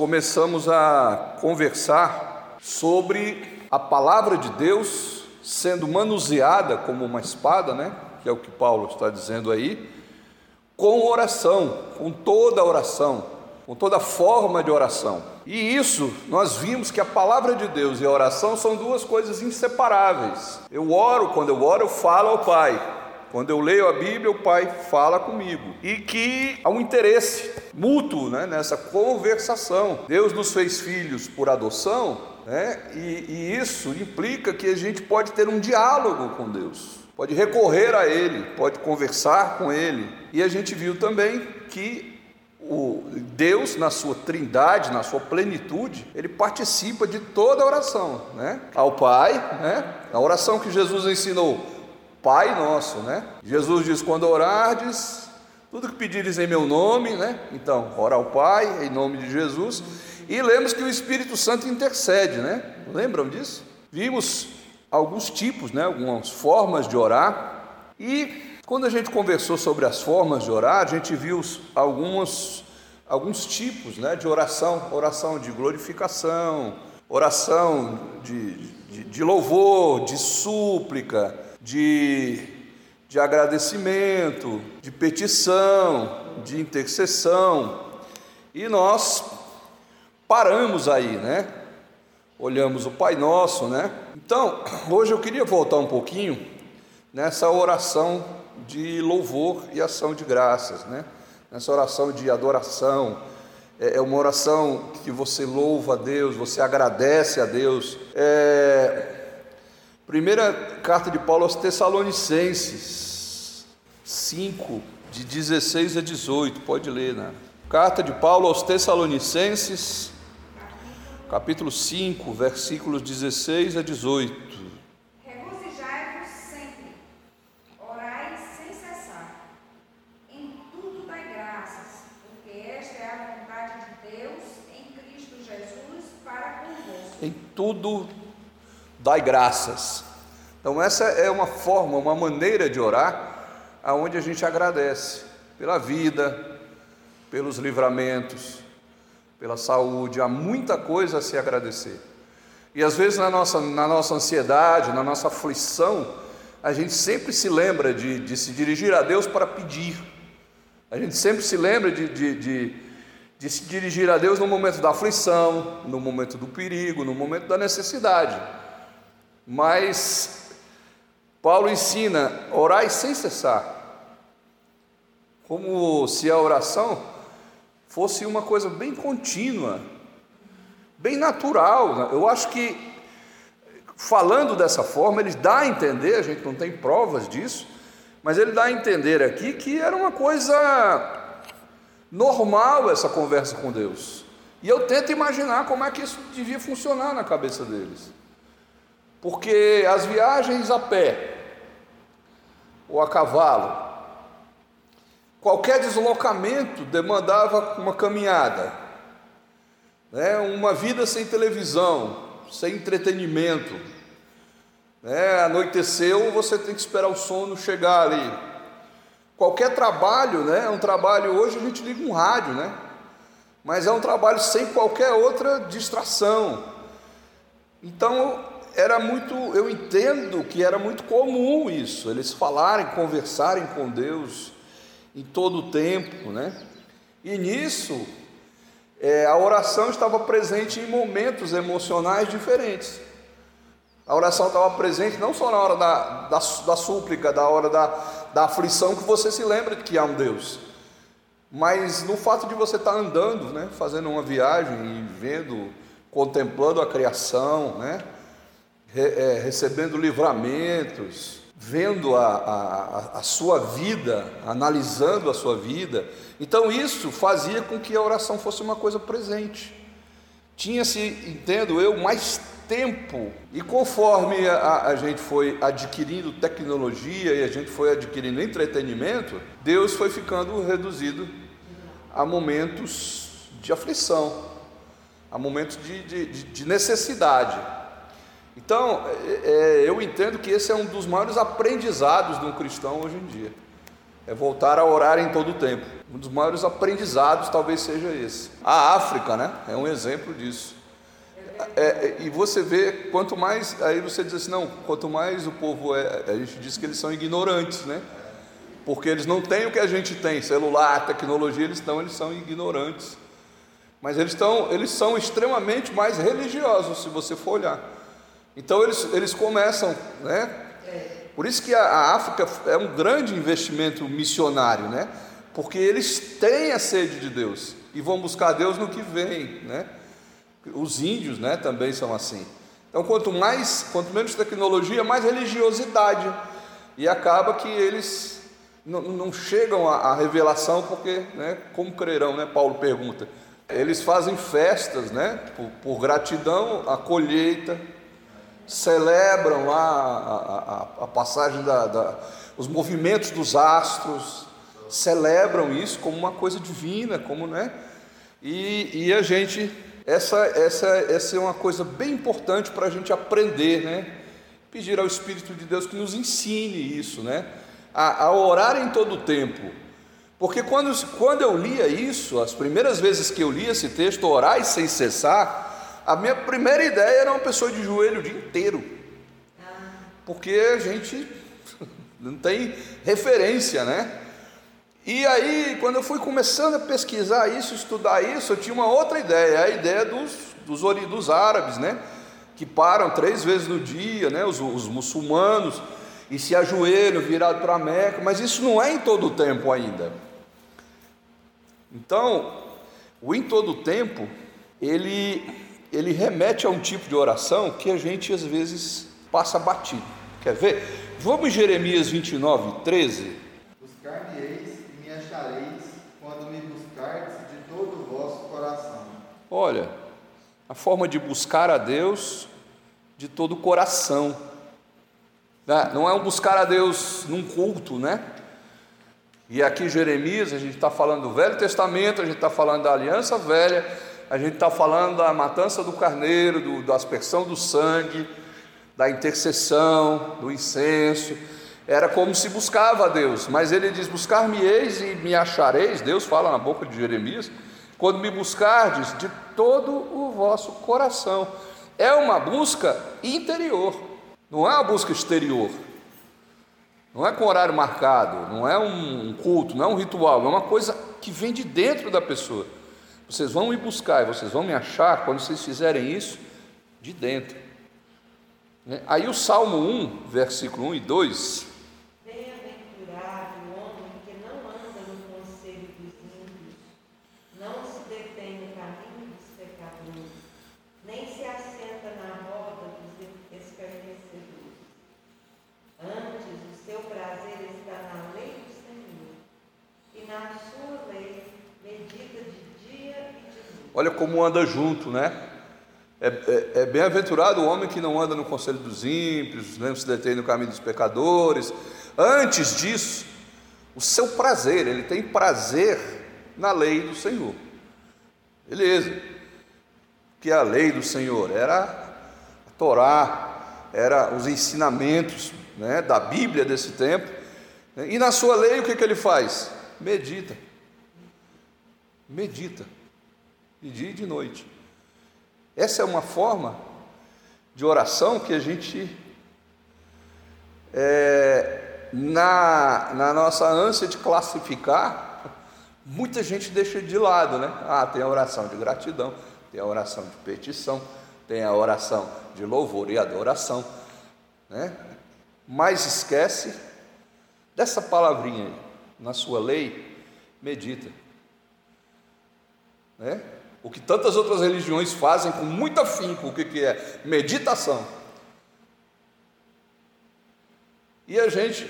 começamos a conversar sobre a palavra de Deus sendo manuseada como uma espada, né? Que é o que Paulo está dizendo aí, com oração, com toda oração, com toda forma de oração. E isso nós vimos que a palavra de Deus e a oração são duas coisas inseparáveis. Eu oro, quando eu oro, eu falo ao Pai. Quando eu leio a Bíblia, o Pai fala comigo. E que há um interesse mútuo né, nessa conversação. Deus nos fez filhos por adoção, né, e, e isso implica que a gente pode ter um diálogo com Deus, pode recorrer a Ele, pode conversar com Ele. E a gente viu também que o Deus, na sua trindade, na sua plenitude, ele participa de toda a oração, né? Ao Pai, né? A oração que Jesus ensinou, Pai nosso, né? Jesus diz: quando orardes, tudo que pedires em meu nome, né? Então, ora ao Pai, em nome de Jesus. E lemos que o Espírito Santo intercede, né? Lembram disso? Vimos alguns tipos, né? Algumas formas de orar. E quando a gente conversou sobre as formas de orar, a gente viu algumas, alguns tipos né, de oração: oração de glorificação, oração de, de, de louvor, de súplica de, de agradecimento, de petição, de intercessão. E nós paramos aí, né? Olhamos o Pai Nosso, né? Então, hoje eu queria voltar um pouquinho nessa oração de louvor e ação de graças, né? Nessa oração de adoração, é, é uma oração que você louva a Deus, você agradece a Deus. É, Primeira carta de Paulo aos Tessalonicenses, 5, de 16 a 18, pode ler, né? Carta de Paulo aos Tessalonicenses, capítulo 5, versículos 16 a 18. Regozijai-vos sempre, orai sem cessar, em tudo dai graças, Então essa é uma forma, uma maneira de orar aonde a gente agradece pela vida, pelos livramentos, pela saúde, há muita coisa a se agradecer. E às vezes na nossa, na nossa ansiedade, na nossa aflição, a gente sempre se lembra de, de se dirigir a Deus para pedir. A gente sempre se lembra de, de, de, de se dirigir a Deus no momento da aflição, no momento do perigo, no momento da necessidade. Mas Paulo ensina: orai sem cessar, como se a oração fosse uma coisa bem contínua, bem natural. Eu acho que, falando dessa forma, ele dá a entender, a gente não tem provas disso, mas ele dá a entender aqui que era uma coisa normal essa conversa com Deus. E eu tento imaginar como é que isso devia funcionar na cabeça deles. Porque as viagens a pé ou a cavalo, qualquer deslocamento demandava uma caminhada, né? uma vida sem televisão, sem entretenimento. Né? Anoiteceu, você tem que esperar o sono chegar ali. Qualquer trabalho, né? É um trabalho hoje a gente liga um rádio, né? Mas é um trabalho sem qualquer outra distração. Então era muito, eu entendo que era muito comum isso, eles falarem, conversarem com Deus em todo o tempo, né? E nisso, é, a oração estava presente em momentos emocionais diferentes. A oração estava presente não só na hora da, da, da súplica, da hora da, da aflição, que você se lembra de que há um Deus, mas no fato de você estar andando, né, fazendo uma viagem e vendo, contemplando a criação, né, é, recebendo livramentos, vendo a, a, a sua vida, analisando a sua vida. Então isso fazia com que a oração fosse uma coisa presente. Tinha-se, entendo eu, mais tempo, e conforme a, a, gente foi adquirindo tecnologia e a gente foi adquirindo entretenimento, Deus foi ficando reduzido a momentos de aflição, a momentos de, de, de necessidade. Então, é, é, eu entendo que esse é um dos maiores aprendizados de um cristão hoje em dia. é voltar a orar em todo o tempo. Um dos maiores aprendizados talvez seja esse. A África, né, é um exemplo disso. É, é, e você vê, quanto mais, aí você diz assim, não, quanto mais o povo é, a gente diz que eles são ignorantes, né? Porque eles não têm o que a gente tem, celular, tecnologia, eles estão, eles são ignorantes. Mas eles, estão, eles são extremamente mais religiosos, se você for olhar. Então eles, eles começam, né? Por isso que a, África é um grande investimento missionário, né? Porque eles têm a sede de Deus e vão buscar Deus no que vem, né? Os índios, né, também são assim. Então, quanto mais, quanto menos tecnologia, mais religiosidade. E acaba que eles não, não chegam à, à, revelação, porque, né, como crerão, né? Paulo pergunta. Eles fazem festas, né? Por, por gratidão à colheita, celebram a, a, a passagem da, da, os movimentos dos astros, celebram isso como uma coisa divina, como né? E, e a gente, essa, essa, essa é uma coisa bem importante para a gente aprender, né? Pedir ao Espírito de Deus que nos ensine isso, né? A, a orar em todo o tempo. Porque quando, quando eu lia isso, as primeiras vezes que eu li esse texto, orar sem cessar, a minha primeira ideia era uma pessoa de joelho o dia inteiro. Porque a gente não tem referência, né? E aí, quando eu fui começando a pesquisar isso, estudar isso, eu tinha uma outra ideia, a ideia dos, dos, dos árabes, né? Que param três vezes no dia, né? Os, os muçulmanos, e se ajoelham virado para a Meca, mas isso não é em todo o tempo ainda. Então, o em todo o tempo, ele, ele remete a um tipo de oração que a gente às vezes passa batido. Quer ver? Vamos em Jeremias 29, 13. Buscar-me-eis e me achareis quando me buscardes de todo o vosso coração. Olha, a forma de buscar a Deus de todo o coração. Né? Não é um buscar a Deus num culto, né? E aqui Jeremias, a gente está falando do Velho Testamento, a gente está falando da Aliança Velha, a gente está falando da matança do carneiro, do, da aspersão do sangue, da intercessão, do incenso. Era como se buscava a Deus, mas ele diz: Buscar-me-eis e me achareis. Deus fala na boca de Jeremias, quando me buscardes de todo o vosso coração. É uma busca interior, não é uma busca exterior. Não é com horário marcado, não é um culto, não é um ritual, é uma coisa que vem de dentro da pessoa. Vocês vão me buscar e vocês vão me achar quando vocês fizerem isso de dentro. Né? Aí o Salmo 1, versículo 1 e 2, Olha como anda junto, né? É, é, é bem-aventurado o homem que não anda no conselho dos ímpios, não se detém no caminho dos pecadores. Antes disso, o seu prazer, ele tem prazer na lei do Senhor. Beleza. Que a lei do Senhor era a Torá, era os ensinamentos né, da Bíblia desse tempo. E na sua lei o que, que ele faz? Medita. Medita de dia e de noite. Essa é uma forma de oração que a gente, é, na, na nossa ânsia de classificar, muita gente deixa de lado, né? Ah, tem a oração de gratidão, tem a oração de petição, tem a oração de louvor e adoração, né? Mas esquece dessa palavrinha aí, na sua lei, medita. Né? O que tantas outras religiões fazem com muito afinco, o que, que é? Meditação. E a gente,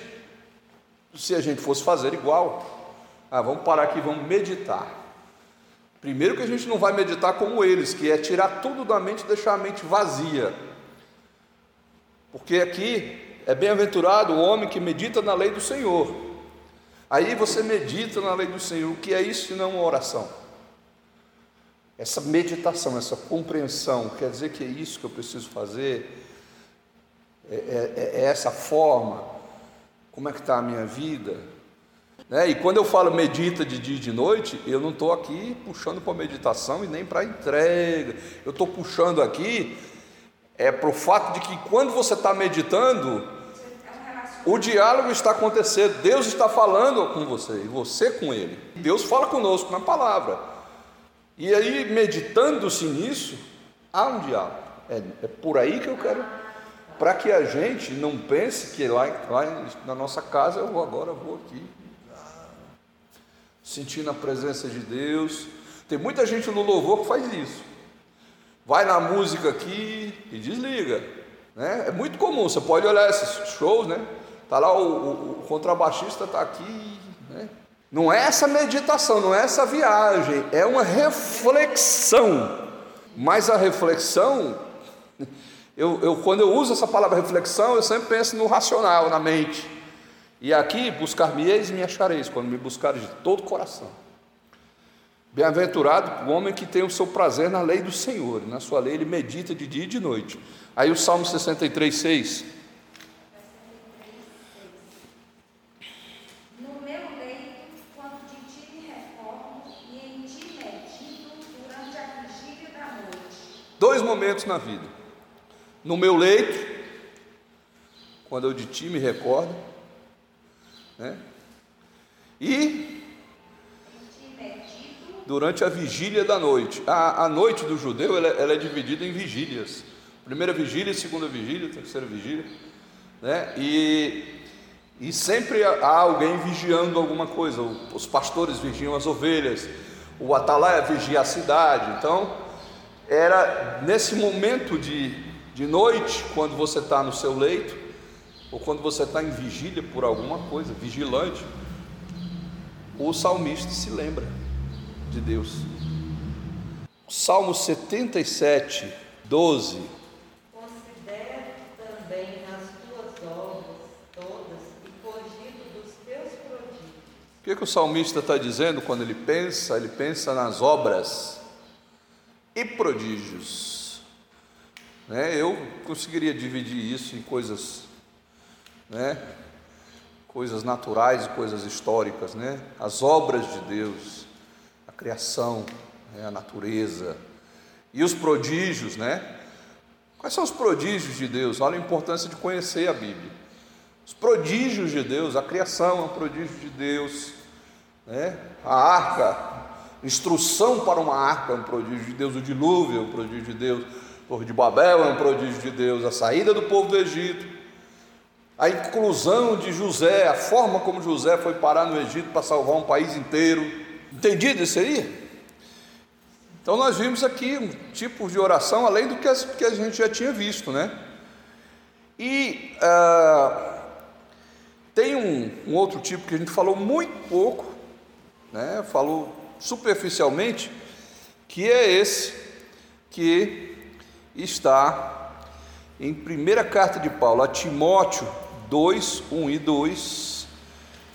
se a gente fosse fazer igual, ah, vamos parar aqui, vamos meditar. Primeiro que a gente não vai meditar como eles, que é tirar tudo da mente e deixar a mente vazia. Porque aqui é bem-aventurado o homem que medita na lei do Senhor. Aí você medita na lei do Senhor, o que é isso se não uma oração? Essa meditação, essa compreensão, quer dizer que é isso que eu preciso fazer? É, é, é essa forma? Como é que está a minha vida? Né? E quando eu falo medita de dia e de noite, eu não estou aqui puxando para meditação e nem para entrega. Eu estou puxando aqui é para o fato de que quando você está meditando, o diálogo está acontecendo, Deus está falando com você e você com Ele. Deus fala conosco na palavra. E aí, meditando-se nisso, há um diálogo. É, é por aí que eu quero, para que a gente não pense que lá, lá na nossa casa eu vou agora vou aqui sentindo a presença de Deus. Tem muita gente no louvor que faz isso. Vai na música aqui e desliga. Né? É muito comum, você pode olhar esses shows, né? Tá lá o, o, o contrabaixista está aqui? Não é essa meditação, não é essa viagem, é uma reflexão. Mas a reflexão, eu, eu, quando eu uso essa palavra reflexão, eu sempre penso no racional, na mente. E aqui buscar-me-eis e me achareis, quando me buscares de todo o coração. Bem-aventurado o homem que tem o seu prazer na lei do Senhor, na sua lei ele medita de dia e de noite. Aí o Salmo 63, 6. No meu leito, quando de ti me recordo, e em ti medito durante a vigília da noite. Dois momentos na vida. No meu leito, quando eu de ti me recordo, né? E durante a vigília da noite. A, a noite do judeu ela, ela, é dividida em vigílias. Primeira vigília, segunda vigília, terceira vigília. Né? E, e sempre há alguém vigiando alguma coisa. Os pastores vigiam as ovelhas, o atalaia vigia a cidade. Então, era nesse momento de, de noite, quando você está no seu leito, ou quando você está em vigília por alguma coisa, vigilante, o salmista se lembra de Deus. Salmo 77, 12. Considero também as tuas obras todas e cogito dos teus prodígios. O que, que o salmista está dizendo quando ele pensa? Ele pensa nas obras e prodígios. Né? Eu conseguiria dividir isso em coisas né? coisas naturais e coisas históricas, né? as obras de Deus, a criação, né? a natureza e os prodígios, né? Quais são os prodígios de Deus? Olha a importância de conhecer a Bíblia. Os prodígios de Deus, a criação é um prodígio de Deus, né? a arca, instrução para uma arca é um prodígio de Deus, o dilúvio é um prodígio de Deus, Torre de Babel é um prodígio de Deus, a saída do povo do Egito a inclusão de José, a forma como José foi parar no Egito para salvar um país inteiro. Entendido isso aí? Então nós vimos aqui um tipo de oração além do que a gente já tinha visto, né? E uh, tem um, um, outro tipo que a gente falou muito pouco, né? Falou superficialmente, que é esse que está em primeira carta de Paulo a Timóteo, 2, 1 e 2,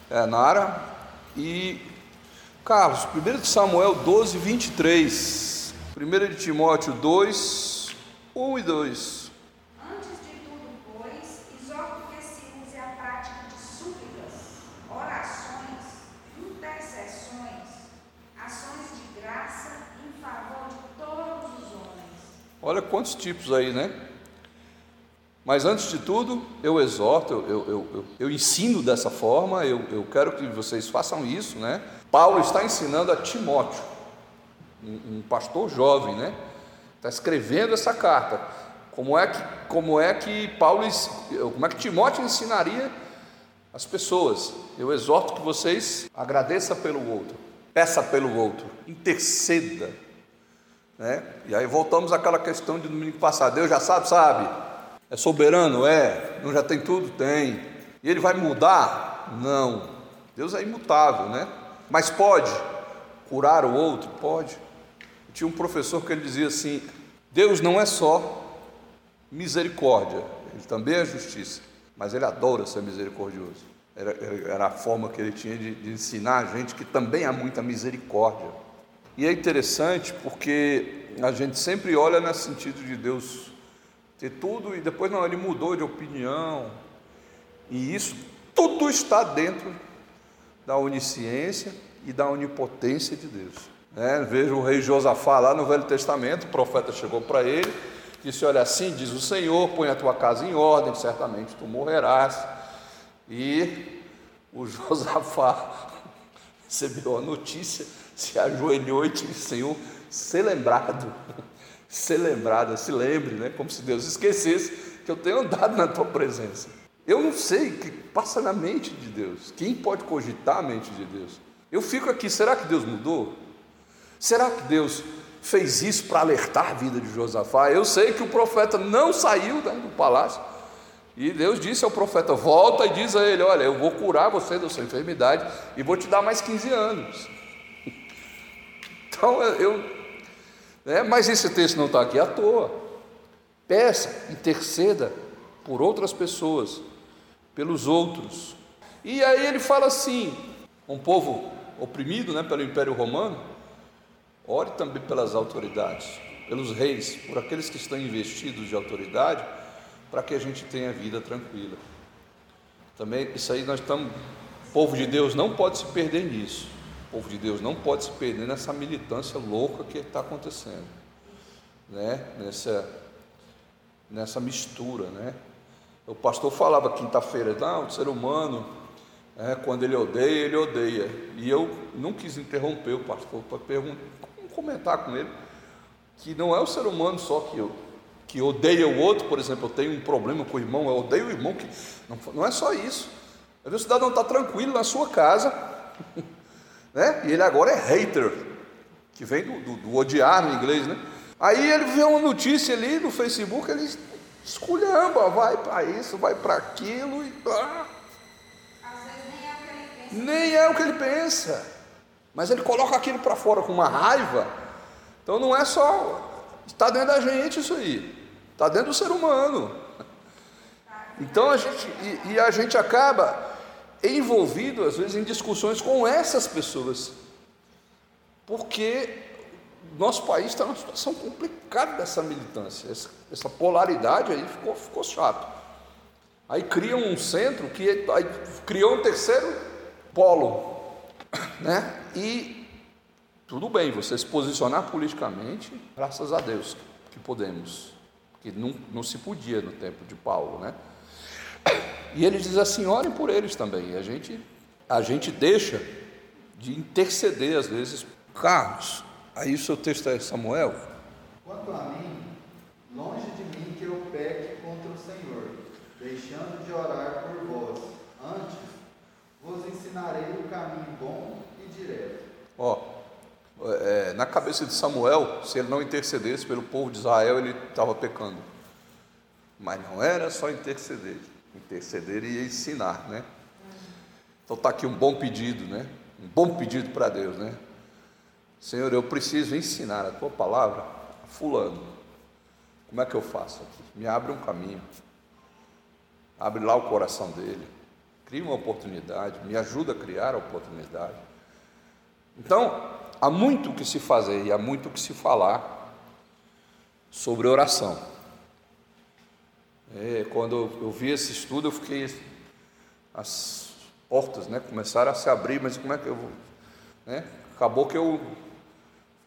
é, Nara, e Carlos, 1 de Samuel 12, 23, 1 de Timóteo 2, 1 e 2. Antes de tudo, pois, exorto que se use a prática de súplicas, orações, intercessões, ações de graça em favor de todos os homens. Olha quantos tipos aí, né? Mas antes de tudo, eu exorto, eu, eu, eu, eu ensino dessa forma, eu, quero que vocês façam isso, né? Paulo está ensinando a Timóteo, um, um pastor jovem, né? Está escrevendo essa carta. Como é que, como é que Paulo, como é que Timóteo ensinaria as pessoas? Eu exorto que vocês agradeça pelo outro, peça pelo outro, interceda, né? E aí voltamos àquela questão de domingo passado. Deus já sabe, sabe. É soberano? É. Não já tem tudo? Tem. E ele vai mudar? Não. Deus é imutável, né? Mas pode curar o outro? Pode. tinha um professor que ele dizia assim: Deus não é só misericórdia, ele também é justiça, mas ele adora ser misericordioso. Era, era a forma que ele tinha de, de ensinar a gente que também há muita misericórdia. E é interessante porque a gente sempre olha nesse sentido de Deus ter tudo e depois não, ele mudou de opinião. E isso tudo está dentro da onisciência e da onipotência de Deus. É, veja o rei Josafá lá no Velho Testamento, o profeta chegou para ele, disse: Olha, assim diz o Senhor, põe a tua casa em ordem, certamente tu morrerás. E o Josafá recebeu a notícia, se ajoelhou e disse: Senhor, ser lembrado, ser lembrado, se lembre, né? como se Deus esquecesse que eu tenho andado na tua presença. Eu não sei o que passa na mente de Deus. Quem pode cogitar a mente de Deus? Eu fico aqui, será que Deus mudou? Será que Deus fez isso para alertar a vida de Josafá? Eu sei que o profeta não saiu do palácio. E Deus disse ao profeta: volta e diz a ele: Olha, eu vou curar você da sua enfermidade e vou te dar mais 15 anos. Então eu. Né, mas esse texto não está aqui à toa. Peça, interceda por outras pessoas pelos outros. E aí ele fala assim: um povo oprimido né, pelo Império Romano, ore também pelas autoridades, pelos reis, por aqueles que estão investidos de autoridade, para que a gente tenha vida tranquila. Também isso aí nós estamos. O povo de Deus não pode se perder nisso. O povo de Deus não pode se perder nessa militância louca que está acontecendo, né? Nessa nessa mistura, né? O pastor falava quinta-feira, não, o ser humano, é, quando ele odeia, ele odeia. E eu não quis interromper o pastor para comentar com ele que não é o ser humano só que, eu, que odeia o outro, por exemplo, eu tenho um problema com o irmão, eu odeio o irmão, que não, não é só isso. Às vezes o cidadão está tranquilo na sua casa, né? e ele agora é hater, que vem do, do, do odiar no inglês, né? Aí ele vê uma notícia ali no Facebook, ele esculhamba, vai para isso, vai para aquilo e. Ah, nem é o que ele pensa. Mas ele coloca aquilo para fora com uma raiva. Então não é só. Está dentro da gente isso aí. Está dentro do ser humano. Então a gente. E, e a gente acaba envolvido, às vezes, em discussões com essas pessoas. Porque nosso país está numa situação complicada dessa militância, essa, essa, polaridade aí ficou, ficou chato. Aí cria um centro que criou um terceiro polo, né? E tudo bem, você se posicionar politicamente, graças a Deus que podemos, que não, não se podia no tempo de Paulo, né? E ele diz assim: orem por eles também. E a gente, a gente deixa de interceder às vezes. Carlos, Aí o seu texto é Samuel? Quanto a mim, longe de mim que eu peque contra o Senhor, deixando de orar por vós. Antes, vos ensinarei o caminho bom e direto. Ó, é, na cabeça de Samuel, se ele não intercedesse pelo povo de Israel, ele estava pecando. Mas não era só interceder, interceder e ensinar, né? Então está aqui um bom pedido, né? Um bom pedido para Deus, né? Senhor, eu preciso ensinar a tua palavra a Fulano. Como é que eu faço aqui? Me abre um caminho, abre lá o coração dele, cria uma oportunidade, me ajuda a criar a oportunidade. Então, há muito o que se fazer e há muito o que se falar sobre oração. É, quando eu vi esse estudo, eu fiquei. As portas né, começaram a se abrir, mas como é que eu vou. Né? Acabou que eu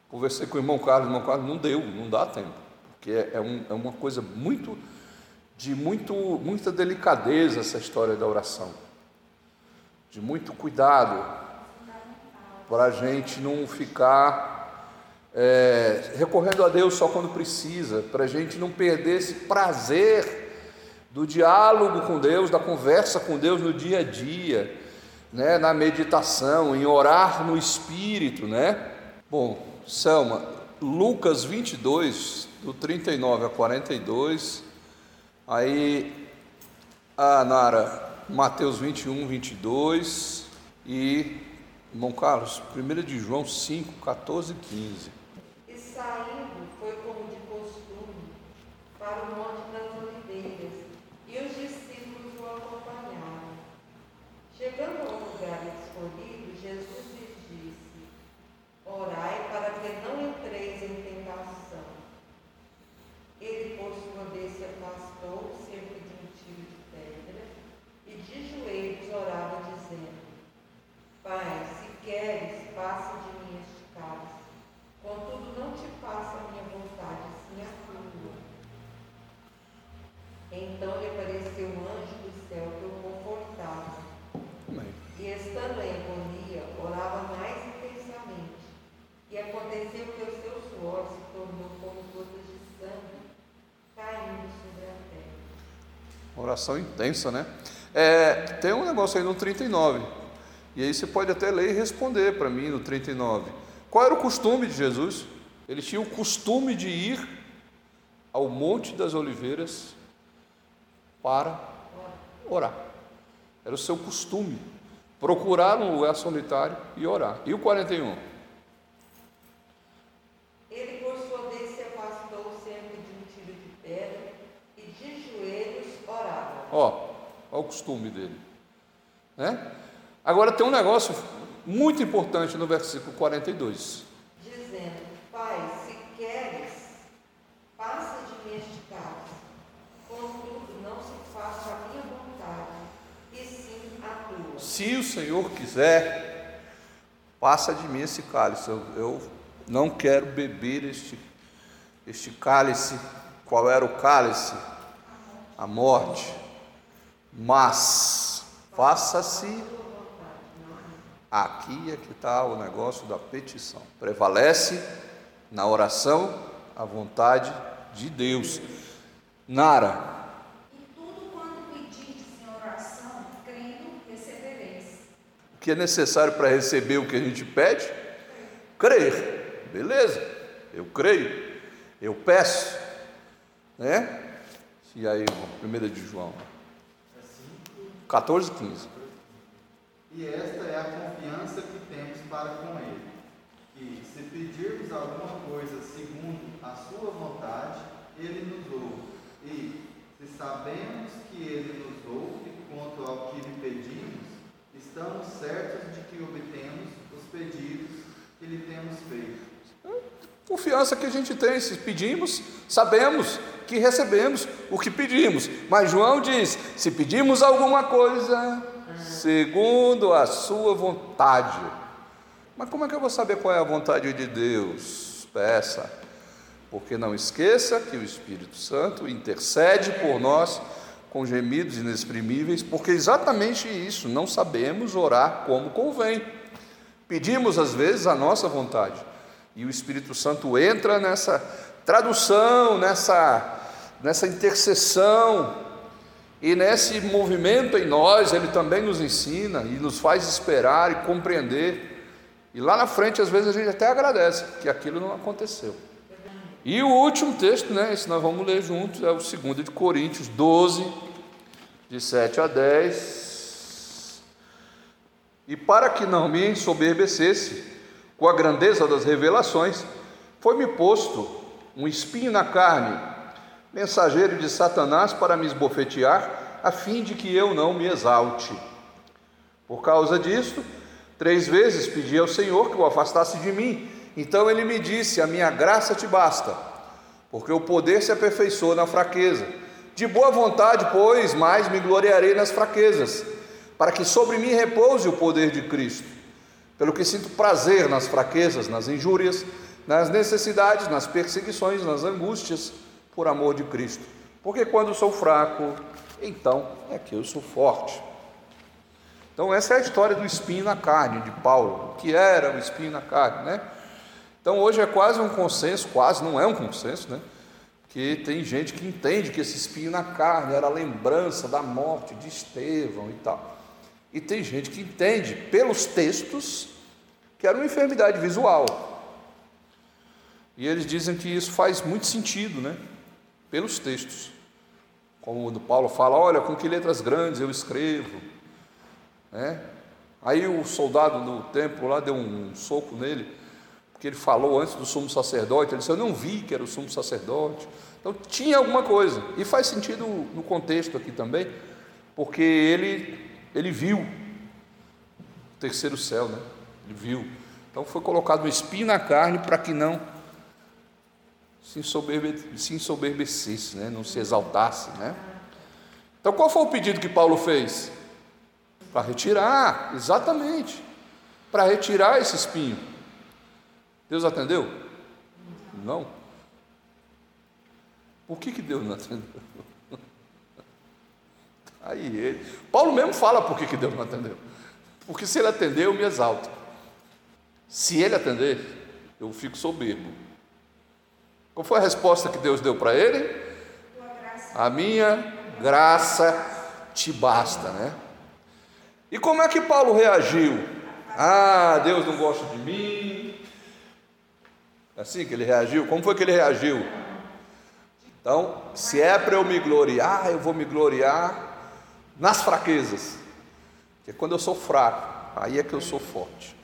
Conversei com o irmão Carlos, o irmão Carlos não deu, não dá tempo, porque é, é, um, é uma coisa muito, de muito, muita delicadeza essa história da oração, de muito cuidado, para a gente não ficar é, recorrendo a Deus só quando precisa, para a gente não perder esse prazer do diálogo com Deus, da conversa com Deus no dia a dia, né, na meditação, em orar no Espírito, né? Bom, Selma, Lucas 22, do 39 a 42, aí a Nara, Mateus 21, 22 e, irmão Carlos, 1 de João 5, 14 e 15. E saindo foi como de costume para o Monte das Oliveiras, e os discípulos o acompanharam. Chegando ao lugar escolhido, Jesus lhes disse: Orai que não entreis em tentação. Ele, por sua vez, se afastou cerca de um tiro de pedra e de joelhos orava, dizendo: Pai, Oração intensa, né? É, tem um negócio aí no 39. E aí você pode até ler e responder para mim no 39. Qual era o costume de Jesus? Ele tinha o costume de ir ao Monte das Oliveiras para orar. Era o seu costume. Procurar um lugar solitário e orar. E o 41? Ele, por sua vez, se afastou sempre de um tiro de pedra e de joelhos orava. Ó, ó o costume dele. Né? Agora tem um negócio muito importante no versículo 42. dizendo: Pai, se queres, passa de mim este cálice. Contudo, não se faça a minha vontade, e sim a tua. Se o Senhor quiser, passa de mim esse cálice. Eu, eu não quero beber este, este cálice. Qual era o cálice? A morte. Mas faça-se. Aqui é que está o negócio da petição. Prevalece na oração a vontade de Deus. Nara, E tudo quanto pedirdes em oração, crendo, recebereis. O que é necessário para receber o que a gente pede? Crer. Beleza, eu creio, eu peço. Né? E aí, irmão, 1 de João. 14, 15. E esta é a confiança que temos para com Ele, que se pedirmos alguma coisa segundo a Sua vontade, Ele nos ouve. E, se sabemos que Ele nos ouve quanto ao que lhe pedimos, estamos certos de que obtemos os pedidos que lhe temos feito. Confiança que a gente tem, se pedimos, sabemos que recebemos o que pedimos. Mas João diz: se pedimos alguma coisa, segundo a sua vontade. Mas como é que eu vou saber qual é a vontade de Deus? Peça. Porque não esqueça que o Espírito Santo intercede por nós com gemidos inexprimíveis, porque exatamente isso, não sabemos orar como convém. Pedimos às vezes a nossa vontade, e o Espírito Santo entra nessa tradução, nessa, nessa intercessão, e nesse movimento em nós, ele também nos ensina e nos faz esperar e compreender. E lá na frente, às vezes, a gente até agradece que aquilo não aconteceu. E o último texto, né, esse nós vamos ler juntos, é o 2 de Coríntios 12, de 7 a 10. E para que não me ensoberbecesse com a grandeza das revelações, foi-me posto um espinho na carne, mensageiro de Satanás para me esbofetear, a fim de que eu não me exalte. Por causa disto, três vezes pedi ao Senhor que o afastasse de mim. Então ele me disse: A minha graça te basta, porque o poder se aperfeiçoa na fraqueza. De boa vontade, pois, mais me gloriarei nas fraquezas, para que sobre mim repouse o poder de Cristo. Pelo que sinto prazer nas fraquezas, nas injúrias, nas necessidades, nas perseguições, nas angústias, por amor de Cristo. Porque quando sou fraco, então é que eu sou forte. Então, essa é a história do espinho na carne de Paulo. Que era o espinho na carne, né? Então, hoje é quase um consenso, quase não é um consenso, né? Que tem gente que entende que esse espinho na carne era a lembrança da morte de Estevão e tal. E tem gente que entende pelos textos que era uma enfermidade visual. E eles dizem que isso faz muito sentido, né? Pelos textos. Como o do Paulo fala, olha, com que letras grandes eu escrevo. Né? Aí o soldado do templo lá deu um soco nele, porque ele falou antes do sumo sacerdote, ele disse, eu não vi que era o sumo sacerdote. Então tinha alguma coisa. E faz sentido no contexto aqui também, porque ele, ele viu o terceiro céu, né? Ele viu. Então foi colocado um espinho na carne para que não se, se ensoberbecesse, né? não se exaltasse. Né? Então qual foi o pedido que Paulo fez? Para retirar, exatamente, para retirar esse espinho. Deus atendeu? Não. Por que, que Deus não atendeu? Aí ele. Paulo mesmo fala por que, que Deus não atendeu. Porque se ele atender, eu me exalto. Se ele atender, eu fico soberbo. Qual foi a resposta que Deus deu para ele? A minha graça te basta, né? E como é que Paulo reagiu? Ah, Deus não gosta de mim. É assim que ele reagiu? Como foi que ele reagiu? Então, se é para eu me gloriar, eu vou me gloriar nas fraquezas. Que é quando eu sou fraco, aí é que eu sou forte.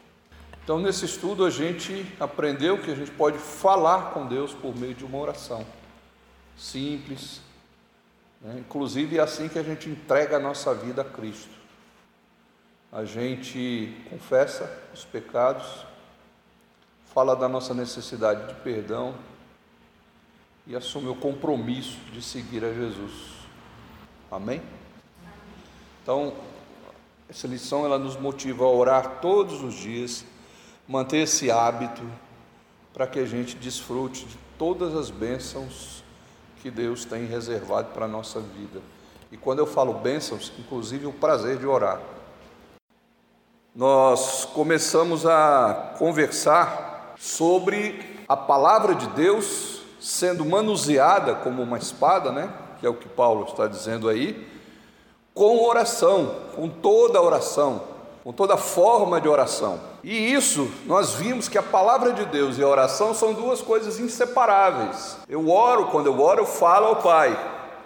Então, nesse estudo, a gente aprendeu que a gente pode falar com Deus por meio de uma oração simples, né? inclusive é assim que a gente entrega a nossa vida a Cristo. A gente confessa os pecados, fala da nossa necessidade de perdão e assume o compromisso de seguir a Jesus. Amém? Então, essa lição ela nos motiva a orar todos os dias, manter esse hábito para que a gente desfrute de todas as bênçãos que Deus tem reservado para a nossa vida. E quando eu falo bênçãos, inclusive o prazer de orar. Nós começamos a conversar sobre a palavra de Deus sendo manuseada como uma espada, né? Que é o que Paulo está dizendo aí, com oração, com toda oração, com toda forma de oração. E isso nós vimos que a palavra de Deus e a oração são duas coisas inseparáveis. Eu oro, quando eu oro, eu falo ao Pai.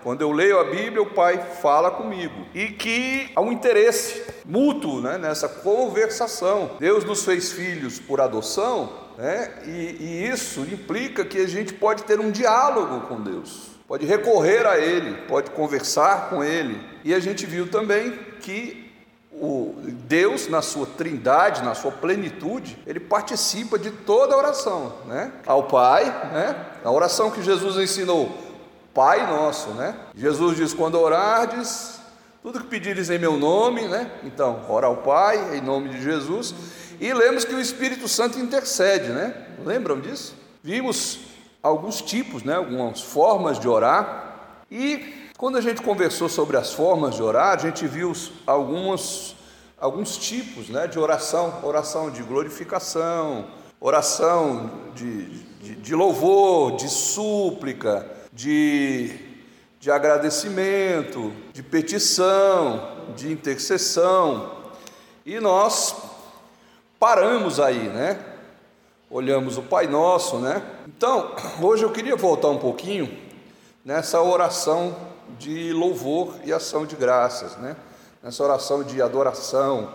Quando eu leio a Bíblia, o Pai fala comigo. E que há um interesse mútuo né, nessa conversação. Deus nos fez filhos por adoção, né, e, e isso implica que a gente pode ter um diálogo com Deus pode recorrer a Ele, pode conversar com Ele. E a gente viu também que o Deus, na sua trindade, na sua plenitude, ele participa de toda a oração, né? Ao Pai, né? A oração que Jesus ensinou, Pai nosso, né? Jesus diz: quando orardes, tudo que pedires em meu nome, né? Então, ora ao Pai, em nome de Jesus. E lemos que o Espírito Santo intercede, né? Lembram disso? Vimos alguns tipos, né? Algumas formas de orar. E quando a gente conversou sobre as formas de orar, a gente viu alguns, alguns tipos né, de oração: oração de glorificação, oração de, de, de louvor, de súplica, de, de agradecimento, de petição, de intercessão. E nós paramos aí, né? Olhamos o Pai Nosso, né? Então, hoje eu queria voltar um pouquinho nessa oração de louvor e ação de graças, né? Nessa oração de adoração,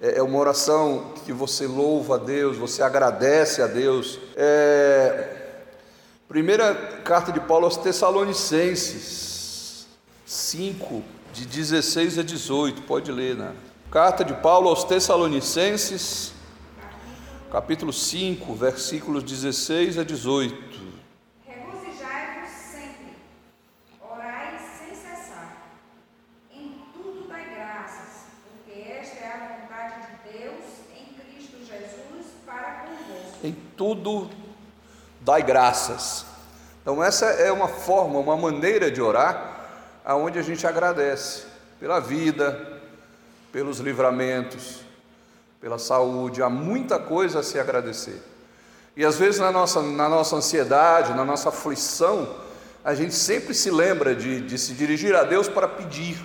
é, é uma oração que você louva a Deus, você agradece a Deus. É, Primeira carta de Paulo aos Tessalonicenses, 5, de 16 a 18, pode ler, né? Carta de Paulo aos Tessalonicenses, capítulo 5, versículos 16 a 18. Regozijai-vos sempre, orai sem cessar, em tudo dai graças, porque esta é a vontade de Deus em Cristo Jesus para convosco. Em tudo dai graças. Então essa é uma forma, uma maneira de orar aonde a gente agradece pela vida, pelos livramentos, pela saúde, há muita coisa a se agradecer. E às vezes na nossa, na nossa ansiedade, na nossa aflição, a gente sempre se lembra de, de se dirigir a Deus para pedir.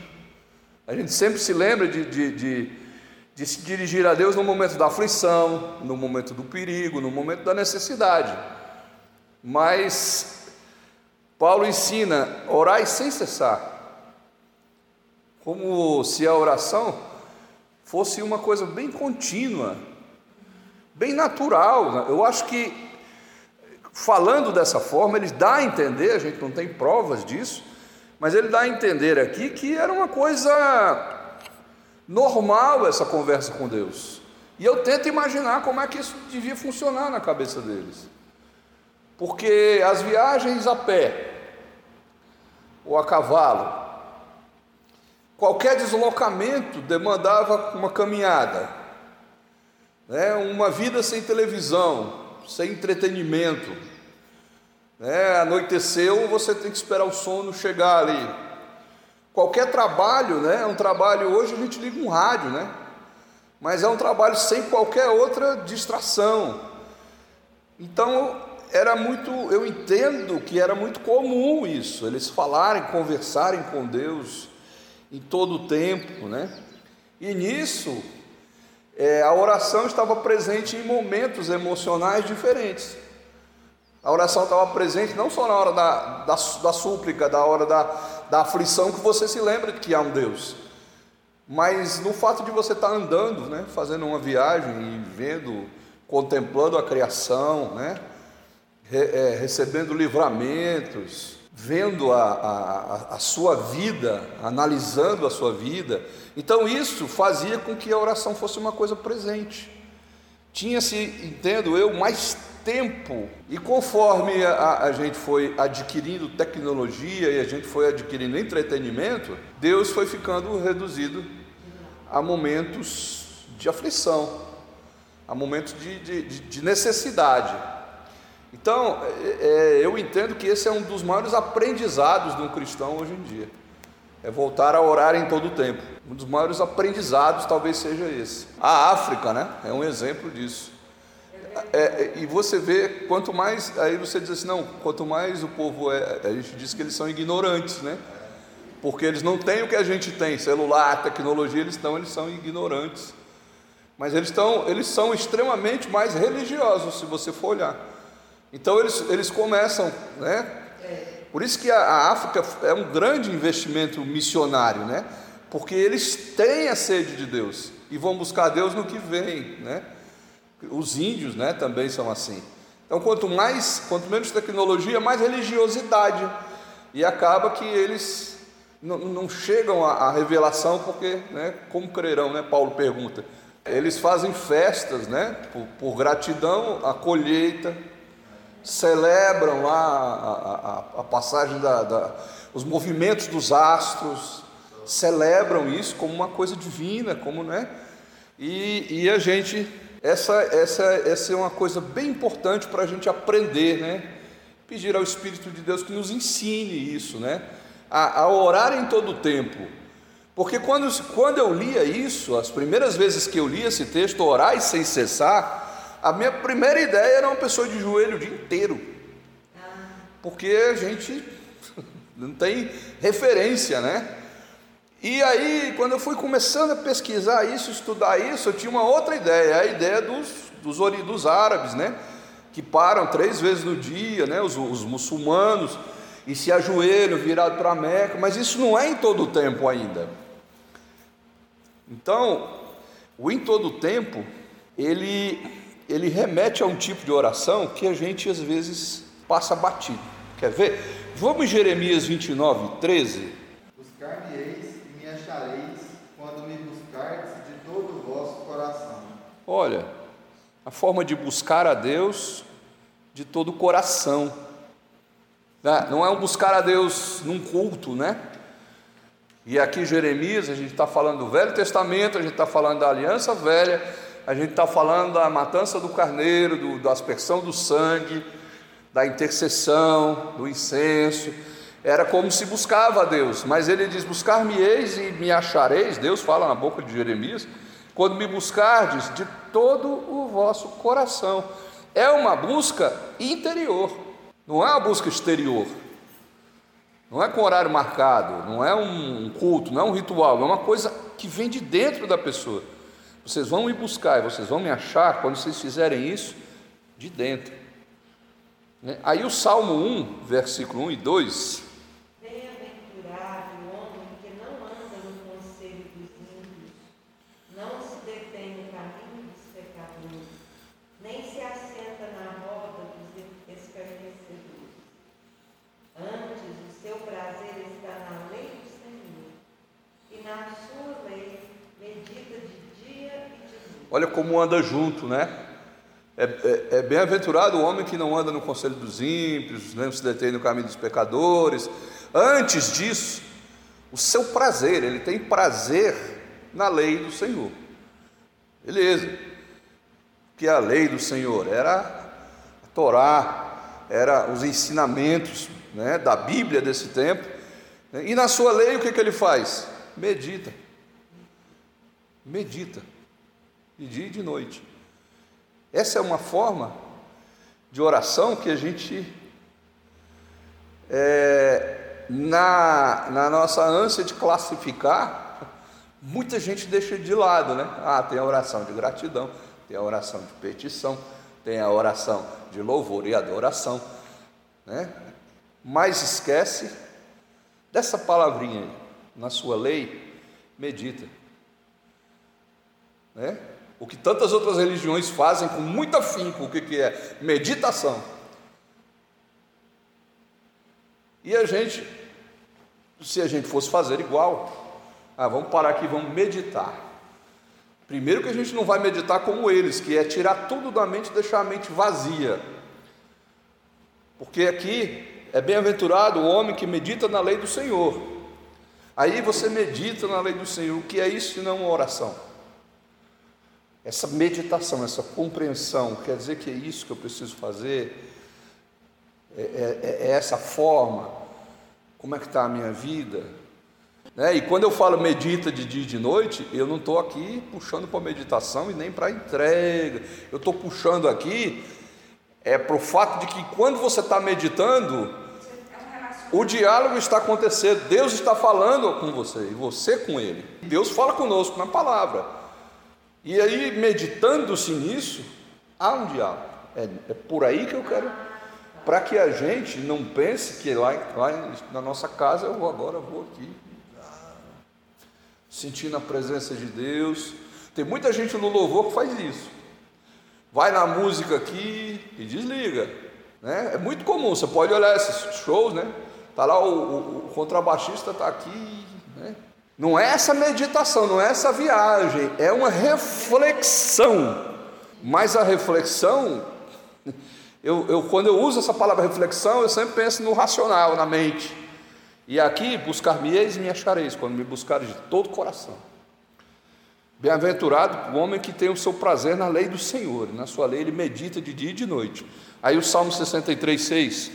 A gente sempre se lembra de, de, de, de se dirigir a Deus no momento da aflição, no momento do perigo, no momento da necessidade. Mas Paulo ensina: orai sem cessar, como se a oração fosse uma coisa bem contínua, bem natural. Eu acho que, falando dessa forma, ele dá a entender, a gente não tem provas disso, mas ele dá a entender aqui que era uma coisa normal essa conversa com Deus. E eu tento imaginar como é que isso devia funcionar na cabeça deles. Porque as viagens a pé ou a cavalo, qualquer deslocamento demandava uma caminhada, né? uma vida sem televisão, sem entretenimento. Né? Anoiteceu, você tem que esperar o sono chegar ali. Qualquer trabalho, né? É um trabalho hoje a gente liga um rádio, né? Mas é um trabalho sem qualquer outra distração. Então era muito, eu entendo que era muito comum isso, eles falarem, conversarem com Deus em todo o tempo, né? E nisso, é, a oração estava presente em momentos emocionais diferentes. A oração estava presente não só na hora da, da, da súplica, da hora da, da aflição, que você se lembra de que há um Deus, mas no fato de você estar andando, né, fazendo uma viagem e vendo, contemplando a criação, né, é, recebendo livramentos, vendo a, a, a sua vida, analisando a sua vida, então isso fazia com que a oração fosse uma coisa presente. Tinha-se, entendo eu, mais tempo, e conforme a, a, gente foi adquirindo tecnologia e a gente foi adquirindo entretenimento, Deus foi ficando reduzido a momentos de aflição, a momentos de, de, de necessidade. Então, é, é, eu entendo que esse é um dos maiores aprendizados de um cristão hoje em dia. É voltar a orar em todo o tempo. Um dos maiores aprendizados talvez seja esse. A África, né? É um exemplo disso. É, é, e você vê, quanto mais, aí você diz assim, não, quanto mais o povo é, a gente diz que eles são ignorantes, né? Porque eles não têm o que a gente tem, celular, tecnologia, eles estão, eles são ignorantes. Mas eles, estão, eles são extremamente mais religiosos, se você for olhar. Então eles, eles começam, né? Por isso que a, a África é um grande investimento missionário, né? Porque eles têm a sede de Deus e vão buscar Deus no que vem, né? Os índios, né, também são assim. Então, quanto mais, quanto menos tecnologia, mais religiosidade. E acaba que eles não, chegam à, revelação, porque, né, como crerão, né? Paulo pergunta. Eles fazem festas, né, por, por gratidão à colheita, celebram a, a, a passagem da, da, os movimentos dos astros, celebram isso como uma coisa divina, como, né? E, e a gente essa, essa, essa é uma coisa bem importante para a gente aprender, né? Pedir ao Espírito de Deus que nos ensine isso, né? A, a orar em todo o tempo. Porque quando, quando eu lia isso, as primeiras vezes que eu li esse texto, orar e sem cessar, a minha primeira ideia era uma pessoa de joelho o dia inteiro. Porque a gente não tem referência, né? E aí, quando eu fui começando a pesquisar isso, estudar isso, eu tinha uma outra ideia, a ideia dos, dos, dos árabes, né? Que param três vezes no dia, né? Os, os muçulmanos, e se ajoelham virado para Meca, mas isso não é em todo o tempo ainda. Então, o em todo o tempo, ele, ele remete a um tipo de oração que a gente às vezes passa batido. Quer ver? Vamos em Jeremias 29, 13. Olha, a forma de buscar a Deus de todo o coração. Né? Não é um buscar a Deus num culto, né? E aqui Jeremias, a gente está falando do Velho Testamento, a gente está falando da Aliança Velha, a gente está falando da matança do carneiro, do, da aspersão do sangue, da intercessão, do incenso. Era como se buscava a Deus, mas ele diz: Buscar-me-eis e me achareis. Deus fala na boca de Jeremias quando me buscardes de todo o vosso coração. É uma busca interior, não é uma busca exterior. Não é com horário marcado, não é um culto, não é um ritual, é uma coisa que vem de dentro da pessoa. Vocês vão me buscar e vocês vão me achar quando vocês fizerem isso de dentro. Né? Aí o Salmo 1, versículo 1 e 2, Olha como anda junto, né? É, é, é bem-aventurado o homem que não anda no conselho dos ímpios, não se detém no caminho dos pecadores. Antes disso, o seu prazer, ele tem prazer na lei do Senhor. Beleza. Que é a lei do Senhor era a Torá, era os ensinamentos né, da Bíblia desse tempo. E na sua lei o que, que ele faz? Medita. Medita de dia e de noite. Essa é uma forma de oração que a gente, é, na, na nossa ânsia de classificar, muita gente deixa de lado, né? Ah, tem a oração de gratidão, tem a oração de petição, tem a oração de louvor e adoração, né? Mas esquece dessa palavrinha aí, na sua lei, medita. Né? O que tantas outras religiões fazem com muito afinco, o que, que é? Meditação. E a gente, se a gente fosse fazer igual, ah, vamos parar aqui, vamos meditar. Primeiro que a gente não vai meditar como eles, que é tirar tudo da mente e deixar a mente vazia. Porque aqui é bem-aventurado o homem que medita na lei do Senhor. Aí você medita na lei do Senhor, o que é isso se não uma oração? Essa meditação, essa compreensão, quer dizer que é isso que eu preciso fazer, é, é, é essa forma, como é que está a minha vida. Né? E quando eu falo medita de dia e de noite, eu não estou aqui puxando para meditação e nem para entrega, eu estou puxando aqui é para o fato de que quando você está meditando, o diálogo está acontecendo, Deus está falando com você e você com Ele. Deus fala conosco na palavra. E aí, meditando-se nisso, há um diálogo. É, é, por aí que eu quero, para que a gente não pense que lá, lá na nossa casa eu vou agora vou aqui, sentindo a presença de Deus. Tem muita gente no louvor que faz isso. Vai na música aqui e desliga. Né? É muito comum, você pode olhar esses shows, né? Tá lá o, o, o contrabaixista está aqui, né? Não é essa meditação, não é essa viagem, é uma reflexão. Mas a reflexão, eu, eu, quando eu uso essa palavra reflexão, eu sempre penso no racional, na mente. E aqui, buscar-me-eis e me achareis, quando me buscares de todo o coração. Bem-aventurado o homem que tem o seu prazer na lei do Senhor, na sua lei ele medita de dia e de noite. Aí o Salmo 63, 6.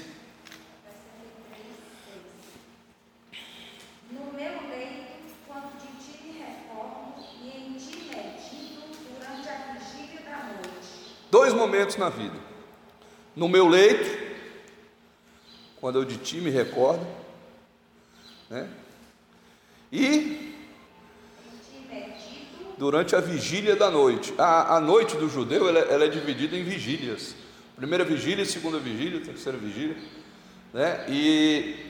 Dois momentos na vida. No meu leito, quando eu de ti me recordo, né? E durante a vigília da noite. A, a noite do judeu ela, ela, é dividida em vigílias. Primeira vigília, segunda vigília, terceira vigília, né? E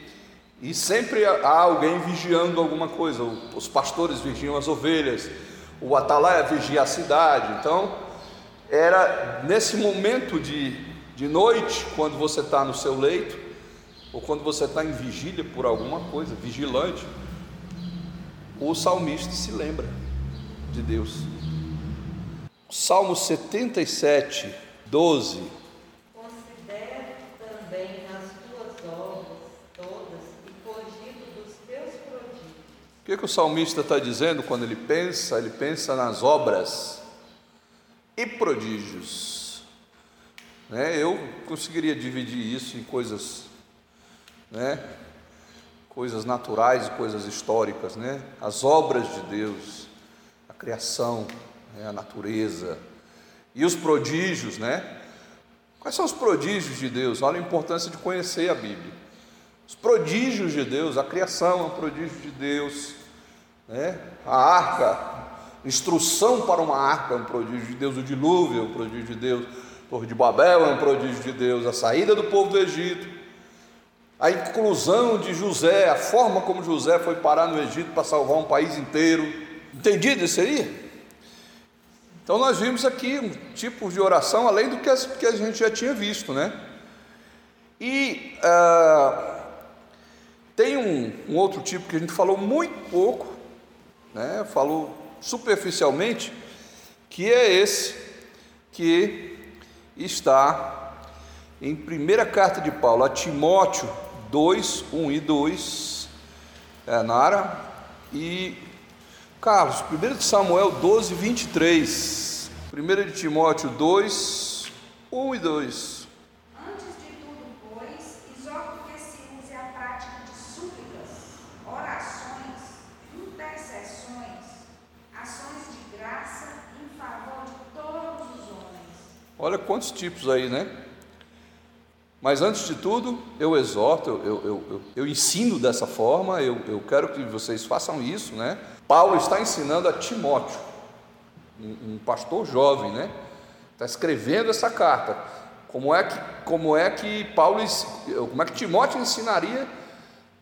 e sempre há alguém vigiando alguma coisa. Os pastores vigiam as ovelhas, o atalaia vigia a cidade. Então, era nesse momento de, de noite, quando você está no seu leito, ou quando você está em vigília por alguma coisa, vigilante, o salmista se lembra de Deus. Salmo 77, 12. Considera também as tuas obras todas e cogito dos teus prodígios. O que, que o salmista está dizendo quando ele pensa? Ele pensa nas obras e prodígios. Né? Eu conseguiria dividir isso em coisas, né? coisas naturais e coisas históricas, né? as obras de Deus, a criação, né? a natureza e os prodígios, né? Quais são os prodígios de Deus? Olha a importância de conhecer a Bíblia. Os prodígios de Deus, a criação é um prodígio de Deus, né? a arca Instrução para uma arca é um prodígio de Deus, o dilúvio é um prodígio de Deus, a Torre de Babel é um prodígio de Deus, a saída do povo do Egito, a inclusão de José, a forma como José foi parar no Egito para salvar um país inteiro. Entendido isso aí? Então nós vimos aqui um tipo de oração além do que a gente já tinha visto, né? E uh, tem um, um, outro tipo que a gente falou muito pouco, né? Falou superficialmente, que é esse que está em primeira carta de Paulo a Timóteo 2, 1 e 2, é, Nara, e Carlos, 1 Samuel 12, 23, 1 de Timóteo 2, 1 e 2. Olha quantos tipos aí, né? Mas antes de tudo, eu exorto, eu, eu, eu, eu ensino dessa forma, eu, eu quero que vocês façam isso, né? Paulo está ensinando a Timóteo, um, um pastor jovem, né? Está escrevendo essa carta. Como é que, como é que Paulo, como é que Timóteo ensinaria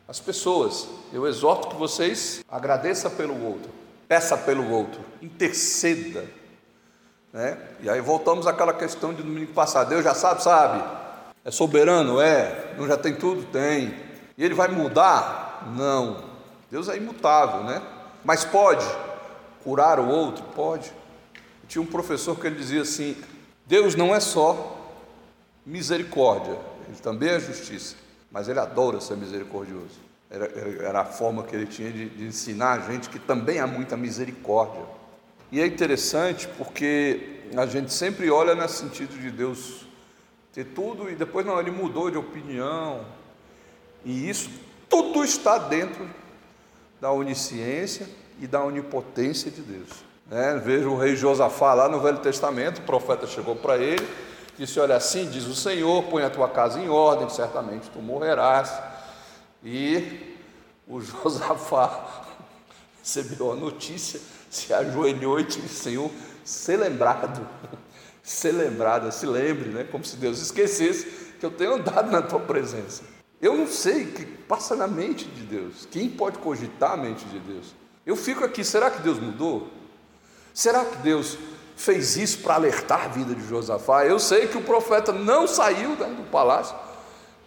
as pessoas? Eu exorto que vocês agradeça pelo outro, peça pelo outro, interceda. Né? E aí voltamos àquela questão de domingo passado. Deus já sabe, sabe. É soberano? É. Não já tem tudo? Tem. E ele vai mudar? Não. Deus é imutável, né? Mas pode curar o outro? Pode. Eu tinha um professor que ele dizia assim: Deus não é só misericórdia, ele também é justiça, mas ele adora ser misericordioso. Era, era a forma que ele tinha de, de ensinar a gente que também há muita misericórdia. E é interessante porque a gente sempre olha nesse sentido de Deus ter tudo e depois não, ele mudou de opinião. E isso tudo está dentro da onisciência e da onipotência de Deus. Né? Veja o rei Josafá lá no Velho Testamento, o profeta chegou para ele, disse: Olha, assim diz o Senhor, põe a tua casa em ordem, certamente tu morrerás. E o Josafá recebeu a notícia, se ajoelhou e disse: Senhor, ser lembrado ser lembrada, se lembre, né? como se Deus esquecesse que eu tenho andado na tua presença. Eu não sei o que passa na mente de Deus. Quem pode cogitar a mente de Deus? Eu fico aqui, será que Deus mudou? Será que Deus fez isso para alertar a vida de Josafá? Eu sei que o profeta não saiu do palácio.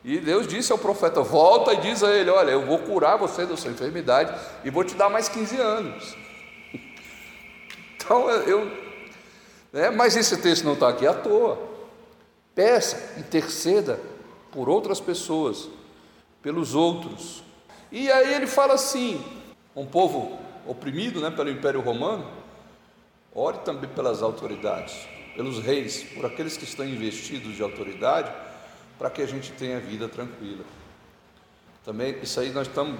E Deus disse ao profeta: Volta e diz a ele: Olha, eu vou curar você da sua enfermidade e vou te dar mais 15 anos. Então eu, né? Mas esse texto não está aqui à toa. Peça, interceda por outras pessoas, pelos outros. E aí ele fala assim: um povo oprimido né, pelo Império Romano, ore também pelas autoridades, pelos reis, por aqueles que estão investidos de autoridade, para que a gente tenha vida tranquila. Também isso aí nós estamos,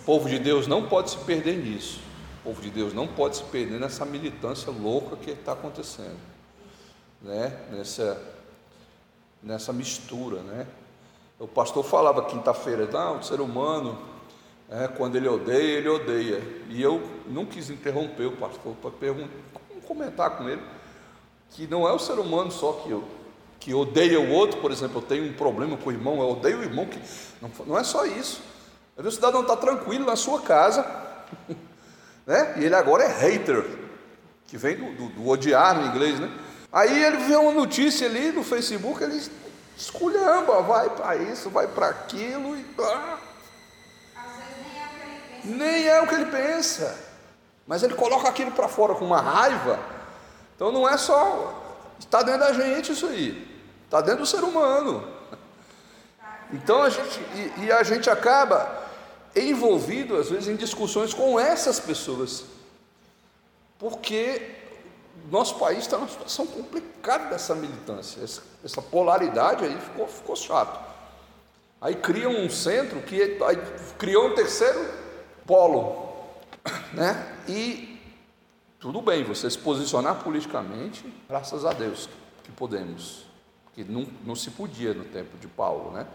o povo de Deus não pode se perder nisso. O povo de Deus não pode se perder nessa militância louca que está acontecendo, né? nessa, nessa mistura. Né? O pastor falava quinta-feira, não, o ser humano, é, quando ele odeia, ele odeia. E eu não quis interromper o pastor para comentar com ele que não é o ser humano só que, eu, que odeia o outro, por exemplo, eu tenho um problema com o irmão, eu odeio o irmão, que não, não é só isso. Às vezes o cidadão está tranquilo na sua casa, né? E ele agora é hater, que vem do, do, do odiar no inglês, né? Aí ele vê uma notícia ali no Facebook, ele esculhamba, vai para isso, vai para aquilo e. Ah, nem é o que ele pensa. Mas ele coloca aquilo para fora com uma raiva. Então não é só. Está dentro da gente isso aí. Está dentro do ser humano. Então a gente. E, e a gente acaba envolvido, às vezes, em discussões com essas pessoas, porque nosso país está numa situação complicada dessa militância, essa, polaridade aí ficou, ficou chato. Aí criam um centro que criou um terceiro polo, né? E tudo bem, você se posicionar politicamente, graças a Deus que podemos, que não, não se podia no tempo de Paulo, né?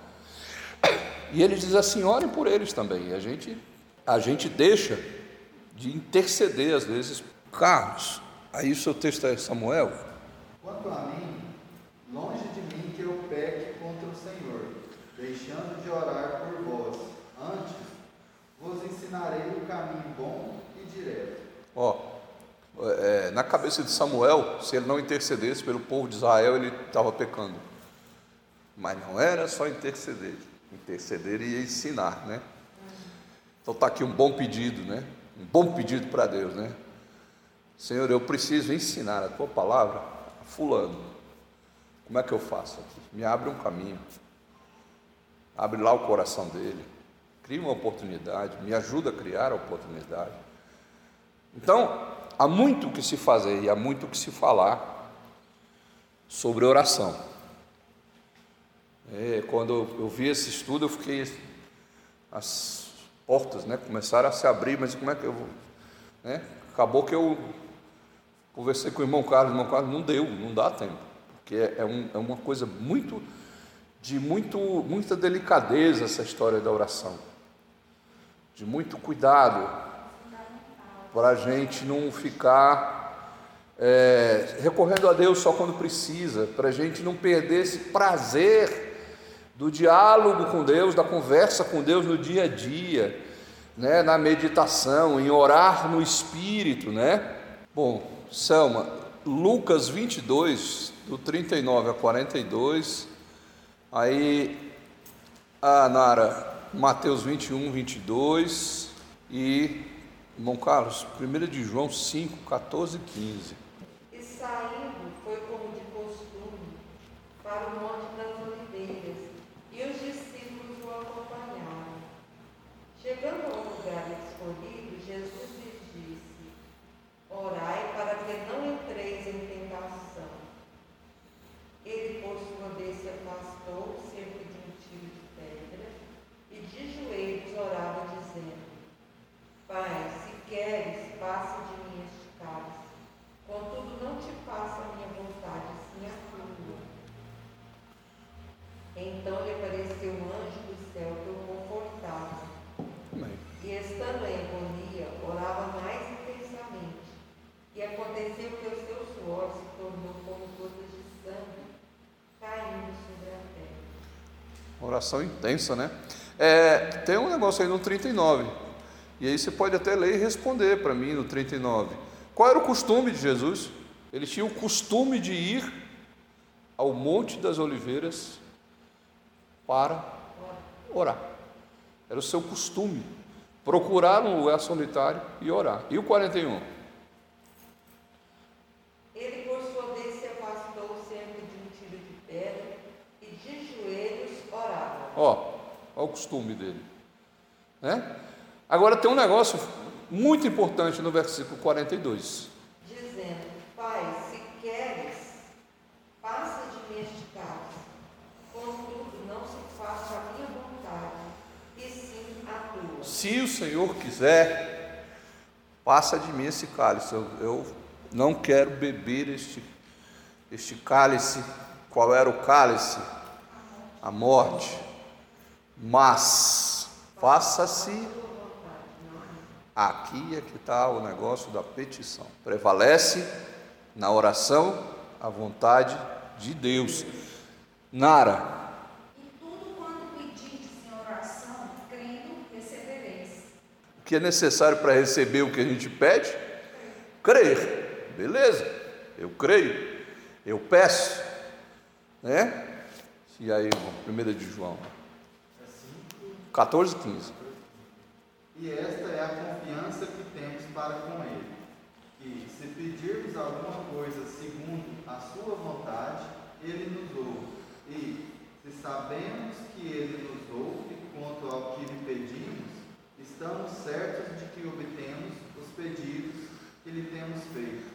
E ele diz assim: orem por eles também. E a gente, a gente deixa de interceder às vezes. Carlos, aí o seu texto é Samuel. Quanto a mim, longe de mim que eu peque contra o Senhor, deixando de orar por vós. Antes, vos ensinarei o caminho bom e direto. Ó, é, na cabeça de Samuel, se ele não intercedesse pelo povo de Israel, ele estava pecando. Mas não era só interceder interceder e ensinar, né? Então está aqui um bom pedido, né? Um bom pedido para Deus, né? Senhor, eu preciso ensinar a tua palavra a fulano. Como é que eu faço aqui? Me abre um caminho. Abre lá o coração dele. Cria uma oportunidade, me ajuda a criar a oportunidade. Então, há muito que se fazer e há muito que se falar sobre oração. É, quando eu vi esse estudo, eu fiquei. As portas né, começaram a se abrir, mas como é que eu vou. Né? Acabou que eu conversei com o irmão Carlos, o irmão Carlos não deu, não dá tempo, porque é, é, um, é uma coisa muito de muito, muita delicadeza essa história da oração, de muito cuidado para a gente não ficar é, recorrendo a Deus só quando precisa, para a gente não perder esse prazer do diálogo com Deus, da conversa com Deus no dia a dia, né, na meditação, em orar no Espírito, né? Bom, Selma, Lucas 22, do 39 a 42, aí a Nara, Mateus 21, 22 e, irmão Carlos, 1 de João 5, 14 e 15. E saindo foi como de costume para o monte das oliveiras, e os discípulos o acompanharam. Chegando ao lugar escolhido, Jesus lhes disse: Orai para que não entreis em tentação. Ele, por sua vez, se afastou cerca de um tiro de pedra e de joelhos orava, dizendo: Pai, se queres, passa de mim este cálice. Contudo, não te faça a minha vontade, sim a tua. Então lhe apareceu um anjo do céu que o confortava. Amém. E estando em agonia, orava mais intensamente. E aconteceu que o seu suor se tornou como gotas de sangue caindo sobre a terra. Oração intensa, né? É, tem um negócio aí no 39, e aí você pode até ler e responder para mim no 39. Qual era o costume de Jesus? Ele tinha o costume de ir ao Monte das Oliveiras para orar. Era o seu costume. Procurar um lugar solitário e orar. E o 41? Ele, por sua vez, se afastou cerca de um tiro de pedra e de joelhos orava. Ó, ó o costume dele. Né? Agora tem um negócio muito importante no versículo 42. dizendo: Pai, se queres, passa de mim este cálice. Contudo, não se faça a minha vontade, e sim a tua. Se o Senhor quiser, passa de mim esse cálice. Eu, eu não quero beber este, este cálice. Qual era o cálice? A morte. Mas faça-se. Aqui é que está o negócio da petição. Prevalece na oração a vontade de Deus. Nara, E tudo quanto pedirdes em oração, crendo, recebereis. O que é necessário para receber o que a gente pede? Crer. Beleza, eu creio, eu peço. Né? E aí, irmão, 1 de João 14, 15. E esta é a confiança que temos para com Ele, que se pedirmos alguma coisa segundo a Sua vontade, Ele nos ouve. E se sabemos que Ele nos ouve quanto ao que lhe pedimos, estamos certos de que obtemos os pedidos que lhe temos feito.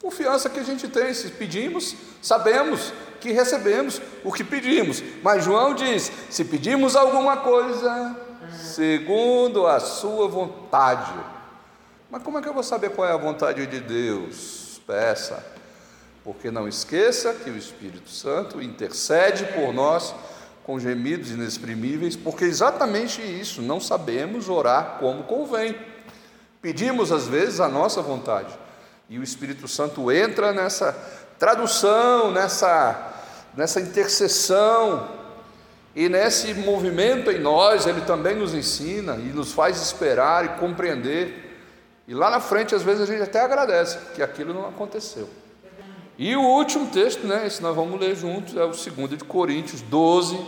Confiança que a gente tem, se pedimos, sabemos que recebemos o que pedimos. Mas João diz: se pedimos alguma coisa, segundo a sua vontade. Mas como é que eu vou saber qual é a vontade de Deus? Peça, porque não esqueça que o Espírito Santo intercede por nós com gemidos inexprimíveis, porque exatamente isso, não sabemos orar como convém. Pedimos às vezes a nossa vontade, e o Espírito Santo entra nessa tradução, nessa, nessa intercessão, e nesse movimento em nós, ele também nos ensina e nos faz esperar e compreender. E lá na frente, às vezes, a gente até agradece que aquilo não aconteceu. E o último texto, né, esse nós vamos ler juntos, é o 2 de Coríntios 12,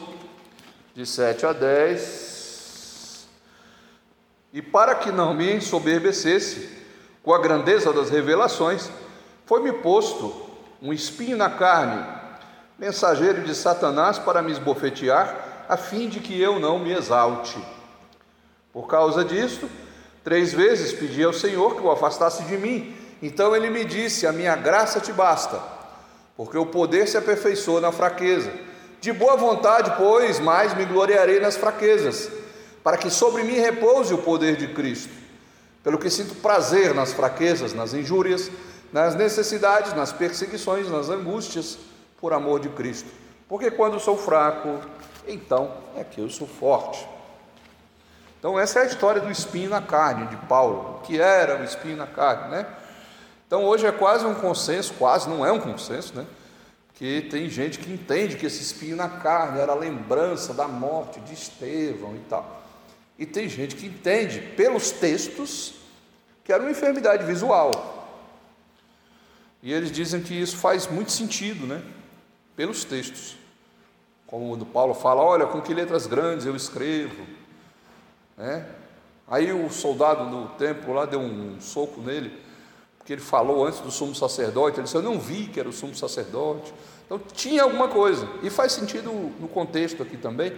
de 7 a 10. E para que não me ensoberbecesse com a grandeza das revelações, foi-me posto um espinho na carne, mensageiro de Satanás para me esbofetear, a fim de que eu não me exalte. Por causa disto, três vezes pedi ao Senhor que o afastasse de mim. Então ele me disse: A minha graça te basta, porque o poder se aperfeiçoa na fraqueza. De boa vontade, pois, mais me gloriarei nas fraquezas, para que sobre mim repouse o poder de Cristo. Pelo que sinto prazer nas fraquezas, nas injúrias, nas necessidades, nas perseguições, nas angústias, por amor de Cristo. Porque quando sou fraco, então é que eu sou forte. Então, essa é a história do espinho na carne de Paulo, o que era o espinho na carne, né? Então, hoje é quase um consenso, quase não é um consenso, né? Que tem gente que entende que esse espinho na carne era a lembrança da morte de Estevão e tal. E tem gente que entende pelos textos que era uma enfermidade visual. E eles dizem que isso faz muito sentido, né? Pelos textos. Como o Paulo fala, olha, com que letras grandes eu escrevo. Né? Aí o soldado do templo lá deu um soco nele, porque ele falou antes do sumo sacerdote, ele disse, eu não vi que era o sumo sacerdote. Então tinha alguma coisa. E faz sentido no contexto aqui também,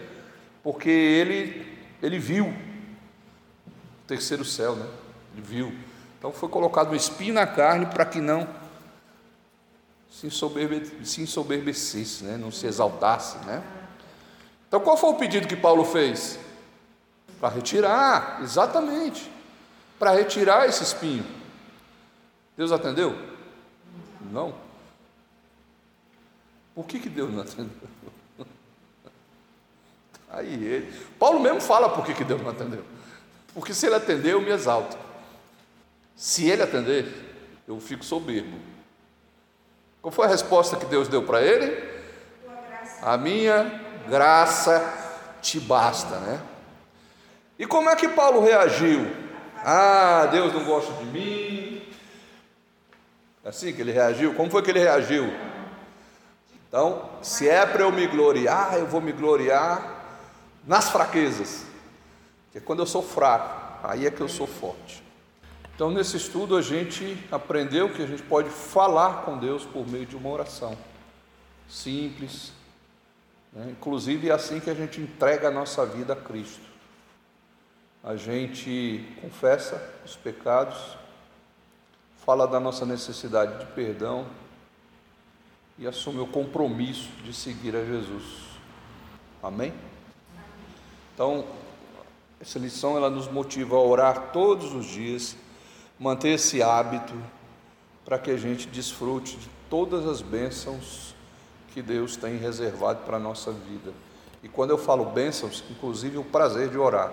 porque ele, ele viu o terceiro céu, né? Ele viu. Então foi colocado um espinho na carne para que não se, ensoberbe, se ensoberbecesse, né? não se exaltasse. Né? Então qual foi o pedido que Paulo fez? Para retirar, exatamente. Para retirar esse espinho. Deus atendeu? Não. Por que, que Deus não atendeu? Aí ele. Paulo mesmo fala por que, que Deus não atendeu. Porque se ele atender, eu me exalto. Se ele atender, eu fico soberbo. Qual foi a resposta que Deus deu para ele? A minha graça te basta, né? E como é que Paulo reagiu? Ah, Deus não gosta de mim. É assim que ele reagiu? Como foi que ele reagiu? Então, se é para eu me gloriar, eu vou me gloriar nas fraquezas. Porque quando eu sou fraco, aí é que eu sou forte. Então, nesse estudo, a gente aprendeu que a gente pode falar com Deus por meio de uma oração simples. Né? Inclusive, é assim que a gente entrega a nossa vida a Cristo a gente confessa os pecados, fala da nossa necessidade de perdão e assume o compromisso de seguir a Jesus. Amém? Então, essa lição ela nos motiva a orar todos os dias, manter esse hábito para que a gente desfrute de todas as bênçãos que Deus tem reservado para a nossa vida. E quando eu falo bênçãos, inclusive o prazer de orar.